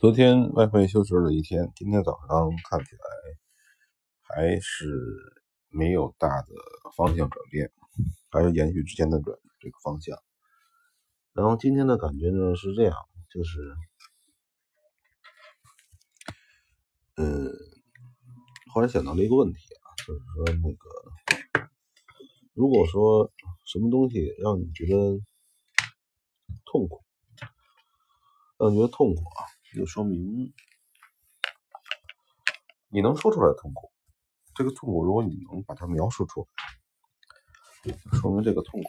昨天外汇休市了一天，今天早上看起来还是没有大的方向转变，还是延续之前的转这个方向。然后今天的感觉呢是这样，就是，嗯，后来想到了一个问题啊，就是说那个，如果说什么东西让你觉得痛苦，让你觉得痛苦啊。就说明你能说出来痛苦，这个痛苦，如果你能把它描述出来，说明这个痛苦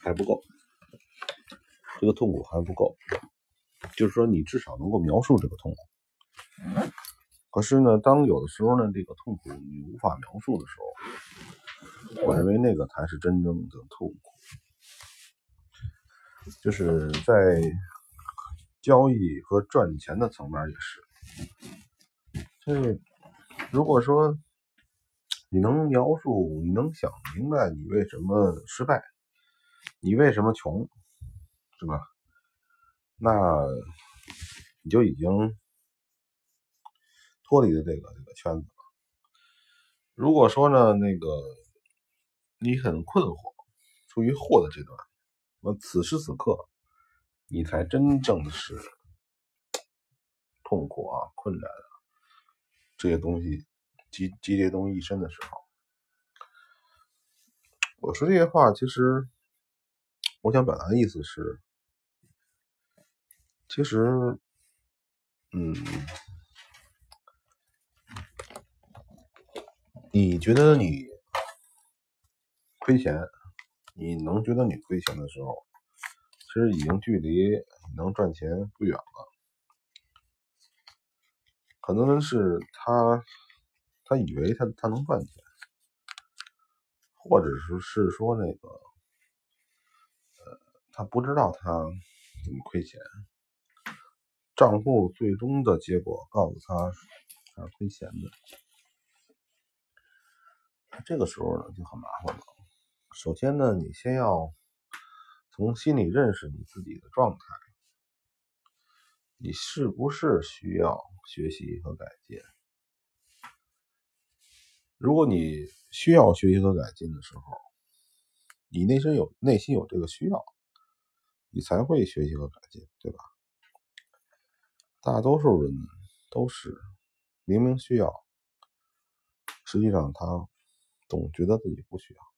还不够，这个痛苦还不够，就是说你至少能够描述这个痛苦。可是呢，当有的时候呢，这个痛苦你无法描述的时候，我认为那个才是真正的痛苦。就是在交易和赚钱的层面也是，这如果说你能描述，你能想明白你为什么失败，你为什么穷，是吧？那你就已经脱离了这个这个圈子了。如果说呢，那个你很困惑，处于惑的阶段。那此时此刻，你才真正的是痛苦啊、困难啊这些东西集集结东西一身的时候。我说这些话，其实我想表达的意思是，其实，嗯，你觉得你亏钱？你能觉得你亏钱的时候，其实已经距离能赚钱不远了。可能是他他以为他他能赚钱，或者是是说那个呃他不知道他怎么亏钱，账户最终的结果告诉他他亏钱的，这个时候呢就很麻烦了。首先呢，你先要从心里认识你自己的状态，你是不是需要学习和改进？如果你需要学习和改进的时候，你内心有内心有这个需要，你才会学习和改进，对吧？大多数人都是明明需要，实际上他总觉得自己不需要。